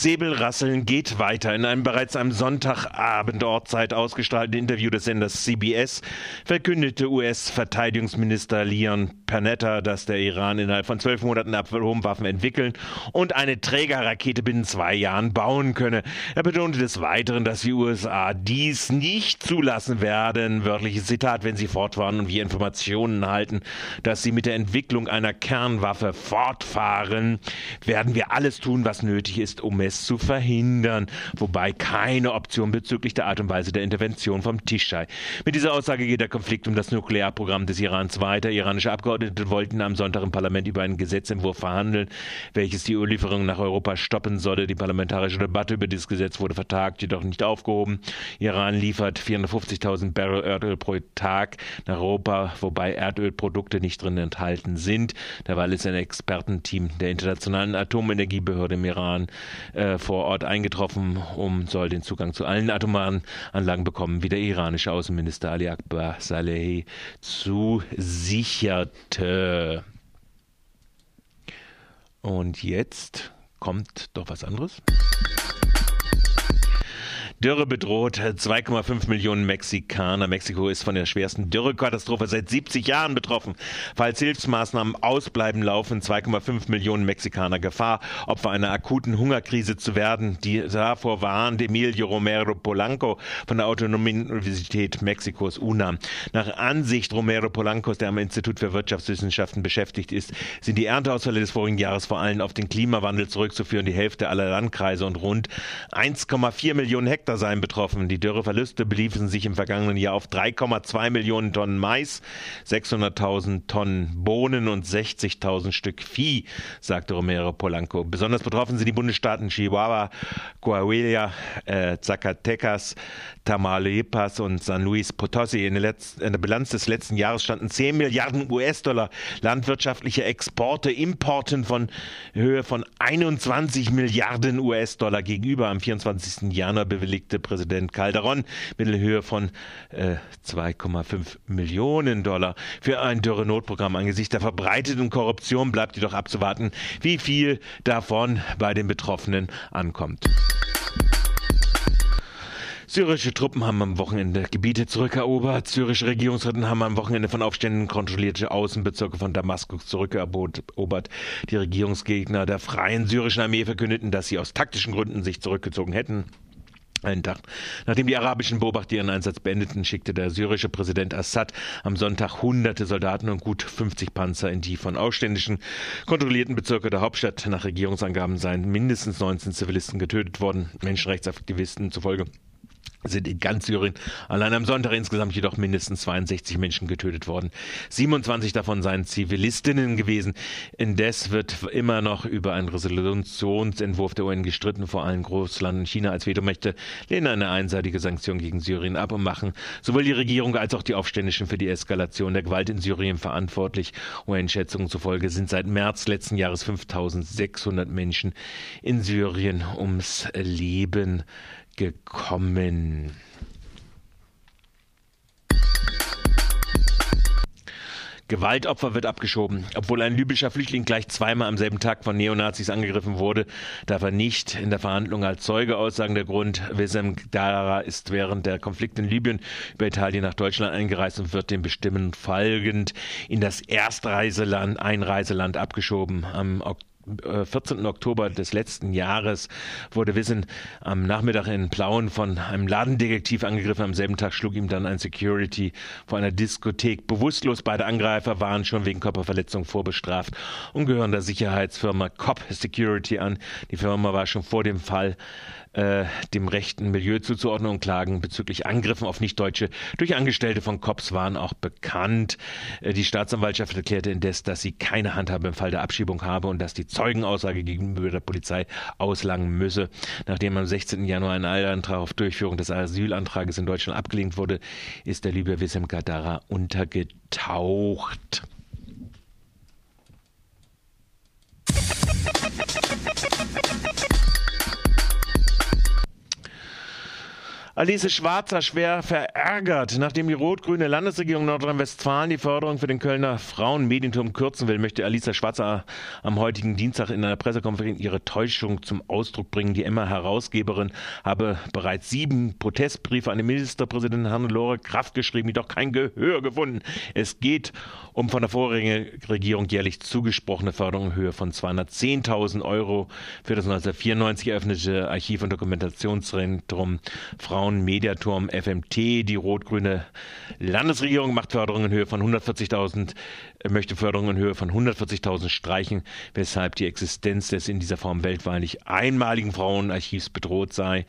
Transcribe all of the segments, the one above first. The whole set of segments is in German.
Säbelrasseln geht weiter. In einem bereits am Sonntagabend Ortszeit ausgestrahlten Interview des Senders CBS verkündete US-Verteidigungsminister Leon Panetta, dass der Iran innerhalb von zwölf Monaten Atomwaffen entwickeln und eine Trägerrakete binnen zwei Jahren bauen könne. Er betonte des Weiteren, dass die USA dies nicht zulassen werden, wörtliches Zitat, wenn sie fortfahren und wir Informationen halten, dass sie mit der Entwicklung einer Kernwaffe fortfahren, werden wir alles tun, was nötig ist, um es zu verhindern, wobei keine Option bezüglich der Art und Weise der Intervention vom Tisch sei. Mit dieser Aussage geht der Konflikt um das Nuklearprogramm des Irans weiter. Iranische Abgeordnete wollten am Sonntag im Parlament über einen Gesetzentwurf verhandeln, welches die Öllieferungen nach Europa stoppen solle. Die parlamentarische Debatte über dieses Gesetz wurde vertagt, jedoch nicht aufgehoben. Iran liefert 450.000 Barrel Erdöl pro Tag nach Europa, wobei Erdölprodukte nicht drin enthalten sind. Derweil ist ein Expertenteam der Internationalen Atomenergiebehörde im Iran äh, vor Ort eingetroffen, um soll den Zugang zu allen atomaren Anlagen bekommen, wie der iranische Außenminister Ali Akbar Salehi zusicherte. Und jetzt kommt doch was anderes. Dürre bedroht 2,5 Millionen Mexikaner. Mexiko ist von der schwersten Dürrekatastrophe seit 70 Jahren betroffen. Falls Hilfsmaßnahmen ausbleiben, laufen 2,5 Millionen Mexikaner Gefahr, Opfer einer akuten Hungerkrise zu werden. Die davor warnt Emilio Romero Polanco von der Autonomen Universität Mexikos UNAM. Nach Ansicht Romero Polancos, der am Institut für Wirtschaftswissenschaften beschäftigt ist, sind die Ernteausfälle des vorigen Jahres vor allem auf den Klimawandel zurückzuführen. Die Hälfte aller Landkreise und rund 1,4 Millionen Hektar Hektar seien betroffen. Die Dürreverluste beliefen sich im vergangenen Jahr auf 3,2 Millionen Tonnen Mais, 600.000 Tonnen Bohnen und 60.000 Stück Vieh, sagte Romero Polanco. Besonders betroffen sind die Bundesstaaten Chihuahua, Coahuila, äh, Zacatecas, Tamaulipas und San Luis Potosí. In der, in der Bilanz des letzten Jahres standen 10 Milliarden US-Dollar landwirtschaftliche Exporte, Importen von Höhe von 21 Milliarden US-Dollar gegenüber. Am 24. Januar bewilligt bestätigte Präsident Calderon Mittelhöhe von äh, 2,5 Millionen Dollar für ein Dürrenotprogramm. Angesichts der verbreiteten Korruption bleibt jedoch abzuwarten, wie viel davon bei den Betroffenen ankommt. Syrische Truppen haben am Wochenende Gebiete zurückerobert. Syrische Regierungsretten haben am Wochenende von Aufständen kontrollierte Außenbezirke von Damaskus zurückerobert. Die Regierungsgegner der Freien Syrischen Armee verkündeten, dass sie aus taktischen Gründen sich zurückgezogen hätten. Einen Tag nachdem die arabischen Beobachter ihren Einsatz beendeten, schickte der syrische Präsident Assad am Sonntag hunderte Soldaten und gut 50 Panzer in die von Aufständischen kontrollierten Bezirke der Hauptstadt. Nach Regierungsangaben seien mindestens 19 Zivilisten getötet worden, Menschenrechtsaktivisten zufolge sind in ganz Syrien allein am Sonntag insgesamt jedoch mindestens 62 Menschen getötet worden. 27 davon seien Zivilistinnen gewesen. Indes wird immer noch über einen Resolutionsentwurf der UN gestritten. Vor allem Russland und China als Vetomächte lehnen eine einseitige Sanktion gegen Syrien ab und machen sowohl die Regierung als auch die Aufständischen für die Eskalation der Gewalt in Syrien verantwortlich. UN-Schätzungen zufolge sind seit März letzten Jahres 5600 Menschen in Syrien ums Leben gekommen. Gewaltopfer wird abgeschoben. Obwohl ein libyscher Flüchtling gleich zweimal am selben Tag von Neonazis angegriffen wurde, darf er nicht in der Verhandlung als Zeuge aussagen. Der Grund, Wissem Dara ist während der Konflikte in Libyen über Italien nach Deutschland eingereist und wird dem Bestimmen folgend in das Erstreiseland, Einreiseland abgeschoben. Am Oktober 14. Äh, Oktober des letzten Jahres wurde Wissen am Nachmittag in Plauen von einem Ladendetektiv angegriffen. Am selben Tag schlug ihm dann ein Security vor einer Diskothek bewusstlos. Beide Angreifer waren schon wegen Körperverletzung vorbestraft und gehören der Sicherheitsfirma COP Security an. Die Firma war schon vor dem Fall äh, dem rechten Milieu zuzuordnen und Klagen bezüglich Angriffen auf Nichtdeutsche durch Angestellte von COPS waren auch bekannt. Äh, die Staatsanwaltschaft erklärte indes, dass sie keine Handhabe im Fall der Abschiebung habe und dass die Zeugenaussage gegenüber der Polizei auslangen müsse. Nachdem am 16. Januar ein Eilantrag auf Durchführung des Asylantrages in Deutschland abgelehnt wurde, ist der Libyer Wissem Gadara untergetaucht. Alice Schwarzer schwer verärgert. Nachdem die rot-grüne Landesregierung Nordrhein-Westfalen die Förderung für den Kölner Frauenmedienturm kürzen will, möchte Alice Schwarzer am heutigen Dienstag in einer Pressekonferenz ihre Täuschung zum Ausdruck bringen. Die Emma-Herausgeberin habe bereits sieben Protestbriefe an den Ministerpräsidenten Hannelore Kraft geschrieben, jedoch kein Gehör gefunden. Es geht um von der vorigen Regierung jährlich zugesprochene Förderung in Höhe von 210.000 Euro für das 1994 eröffnete Archiv- und Dokumentationszentrum Frauen Frauen Mediaturm FMT. Die rot-grüne Landesregierung macht Förderungen in Höhe von 140.000, äh, möchte Förderungen in Höhe von 140.000 streichen, weshalb die Existenz des in dieser Form weltweit einmaligen Frauenarchivs bedroht sei.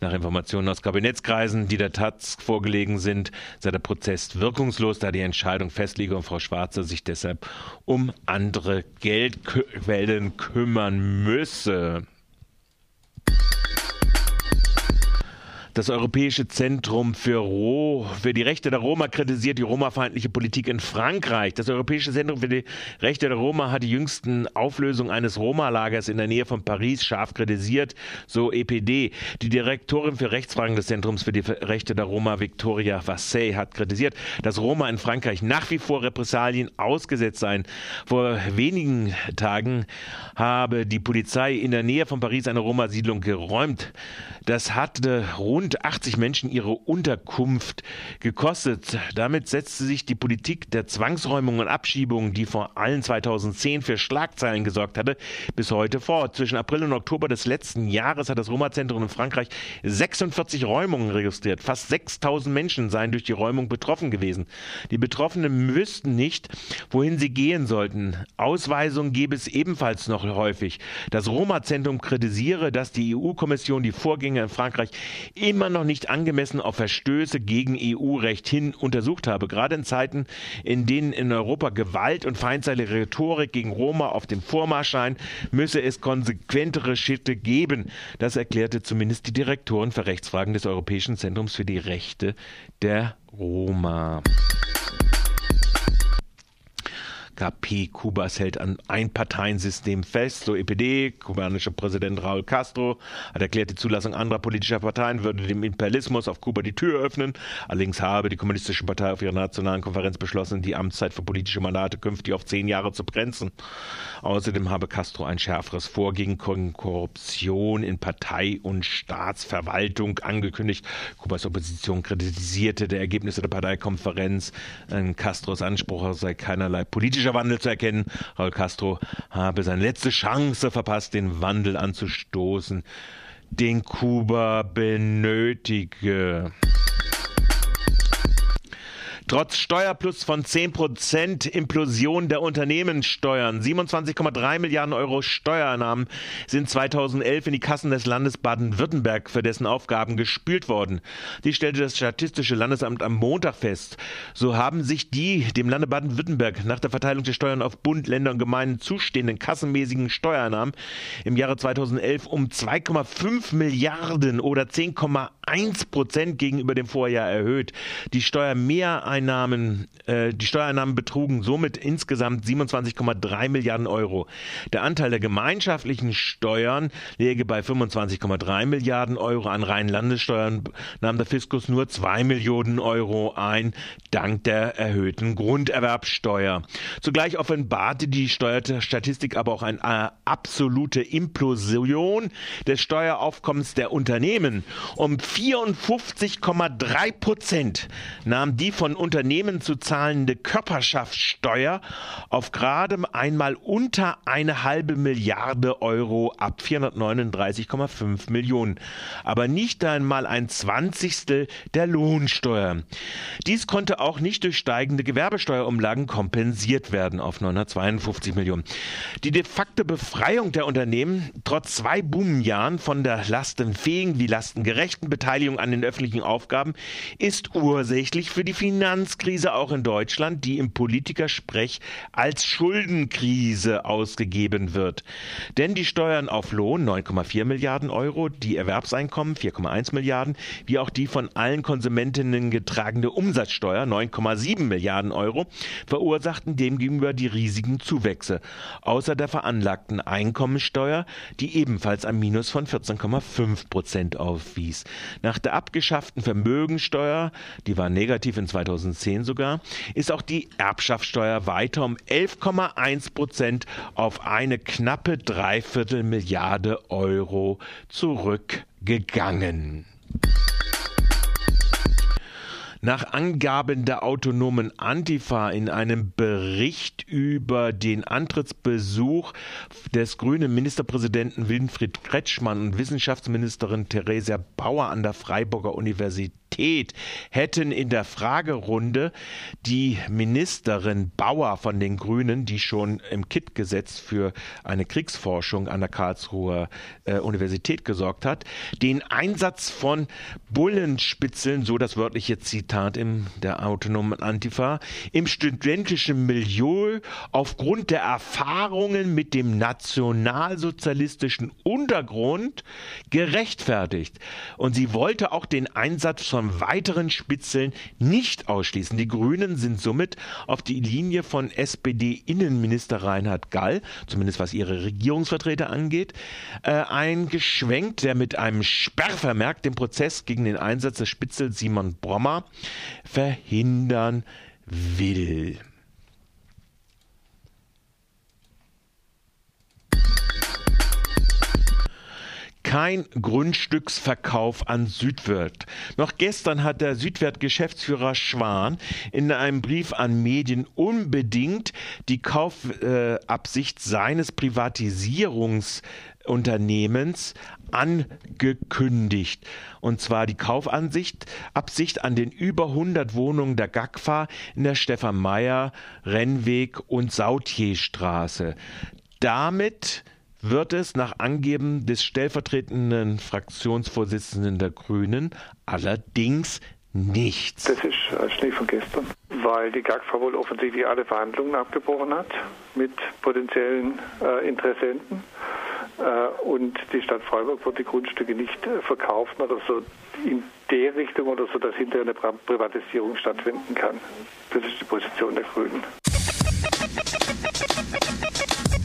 Nach Informationen aus Kabinettskreisen, die der Taz vorgelegen sind, sei der Prozess wirkungslos, da die Entscheidung festliege und Frau Schwarzer sich deshalb um andere Geldquellen kümmern müsse. Das Europäische Zentrum für, Ro für die Rechte der Roma kritisiert die Roma-feindliche Politik in Frankreich. Das Europäische Zentrum für die Rechte der Roma hat die jüngsten Auflösungen eines Roma-Lagers in der Nähe von Paris scharf kritisiert, so EPD. Die Direktorin für Rechtsfragen des Zentrums für die Rechte der Roma, Victoria Vassey, hat kritisiert, dass Roma in Frankreich nach wie vor Repressalien ausgesetzt seien. Vor wenigen Tagen habe die Polizei in der Nähe von Paris eine Roma-Siedlung geräumt. Das hatte rund rund 80 Menschen ihre Unterkunft gekostet. Damit setzte sich die Politik der Zwangsräumung und Abschiebung, die vor allem 2010 für Schlagzeilen gesorgt hatte, bis heute fort. Zwischen April und Oktober des letzten Jahres hat das Roma-Zentrum in Frankreich 46 Räumungen registriert. Fast 6000 Menschen seien durch die Räumung betroffen gewesen. Die Betroffenen wüssten nicht, wohin sie gehen sollten. Ausweisungen gäbe es ebenfalls noch häufig. Das Roma-Zentrum kritisiere, dass die EU-Kommission die Vorgänge in Frankreich immer noch nicht angemessen auf Verstöße gegen EU-Recht hin untersucht habe. Gerade in Zeiten, in denen in Europa Gewalt und feindseitige Rhetorik gegen Roma auf dem Vormarsch scheinen, müsse es konsequentere Schritte geben. Das erklärte zumindest die Direktorin für Rechtsfragen des Europäischen Zentrums für die Rechte der Roma. KP Kubas hält an Einparteiensystem fest. So EPD, kubanischer Präsident Raúl Castro, hat erklärt, die Zulassung anderer politischer Parteien würde dem Imperialismus auf Kuba die Tür öffnen. Allerdings habe die Kommunistische Partei auf ihrer nationalen Konferenz beschlossen, die Amtszeit für politische Mandate künftig auf zehn Jahre zu begrenzen. Außerdem habe Castro ein schärferes Vorgehen gegen Korruption in Partei und Staatsverwaltung angekündigt. Kubas Opposition kritisierte die Ergebnisse der Parteikonferenz. Castros Anspruch sei keinerlei politischer politischer Wandel zu erkennen. Raul Castro habe seine letzte Chance verpasst, den Wandel anzustoßen, den Kuba benötige. Trotz Steuerplus von 10% Implosion der Unternehmenssteuern, 27,3 Milliarden Euro Steuereinnahmen sind 2011 in die Kassen des Landes Baden-Württemberg für dessen Aufgaben gespült worden. Dies stellte das Statistische Landesamt am Montag fest. So haben sich die dem Lande Baden-Württemberg nach der Verteilung der Steuern auf Bund, Länder und Gemeinden zustehenden kassenmäßigen Steuereinnahmen im Jahre 2011 um 2,5 Milliarden oder 10,1 Prozent gegenüber dem Vorjahr erhöht. Die Steuermehreinnahmen Steuereinnahmen, äh, die Steuereinnahmen betrugen somit insgesamt 27,3 Milliarden Euro. Der Anteil der gemeinschaftlichen Steuern läge bei 25,3 Milliarden Euro. An reinen Landessteuern nahm der Fiskus nur 2 Millionen Euro ein, dank der erhöhten Grunderwerbsteuer. Zugleich offenbarte die Steuerstatistik aber auch eine äh, absolute Implosion des Steueraufkommens der Unternehmen. Um 54,3 Prozent nahm die von Unternehmen zu zahlende Körperschaftssteuer auf gerade einmal unter eine halbe Milliarde Euro ab 439,5 Millionen, aber nicht einmal ein Zwanzigstel der Lohnsteuer. Dies konnte auch nicht durch steigende Gewerbesteuerumlagen kompensiert werden auf 952 Millionen. Die de facto Befreiung der Unternehmen trotz zwei Boomjahren von der lastenfähigen wie lastengerechten Beteiligung an den öffentlichen Aufgaben ist ursächlich für die Finanz Finanzkrise auch in Deutschland, die im Politikersprech als Schuldenkrise ausgegeben wird. Denn die Steuern auf Lohn 9,4 Milliarden Euro, die Erwerbseinkommen 4,1 Milliarden, wie auch die von allen Konsumentinnen getragene Umsatzsteuer 9,7 Milliarden Euro verursachten demgegenüber die riesigen Zuwächse, außer der veranlagten Einkommensteuer, die ebenfalls ein Minus von 14,5 Prozent aufwies. Nach der abgeschafften Vermögensteuer, die war negativ in 2010 sogar, ist auch die Erbschaftssteuer weiter um 11,1 Prozent auf eine knappe Dreiviertel Milliarde Euro zurückgegangen. Nach Angaben der autonomen Antifa in einem Bericht über den Antrittsbesuch des grünen Ministerpräsidenten Winfried Kretschmann und Wissenschaftsministerin Theresia Bauer an der Freiburger Universität Realität hätten in der Fragerunde die Ministerin Bauer von den Grünen, die schon im KIT-Gesetz für eine Kriegsforschung an der Karlsruher äh, Universität gesorgt hat, den Einsatz von Bullenspitzeln, so das wörtliche Zitat in der autonomen Antifa, im studentischen Milieu aufgrund der Erfahrungen mit dem nationalsozialistischen Untergrund gerechtfertigt. Und sie wollte auch den Einsatz von von weiteren Spitzeln nicht ausschließen. Die Grünen sind somit auf die Linie von SPD-Innenminister Reinhard Gall, zumindest was ihre Regierungsvertreter angeht, äh, eingeschwenkt, der mit einem Sperrvermerk den Prozess gegen den Einsatz des Spitzels Simon Brommer verhindern will. Kein Grundstücksverkauf an Südwirt. Noch gestern hat der Südwirt-Geschäftsführer Schwan in einem Brief an Medien unbedingt die Kaufabsicht äh, seines Privatisierungsunternehmens angekündigt. Und zwar die Kaufansicht, Absicht an den über 100 Wohnungen der GAGFA in der Stefan Meyer, Rennweg und Sautierstraße. Damit wird es nach Angeben des stellvertretenden Fraktionsvorsitzenden der Grünen allerdings nichts. Das ist Schnee von gestern, weil die GAGFA wohl offensichtlich alle Verhandlungen abgebrochen hat mit potenziellen äh, Interessenten äh, und die Stadt Freiburg wird die Grundstücke nicht äh, verkaufen oder so in der Richtung oder so, dass hinterher eine Privatisierung stattfinden kann. Das ist die Position der Grünen.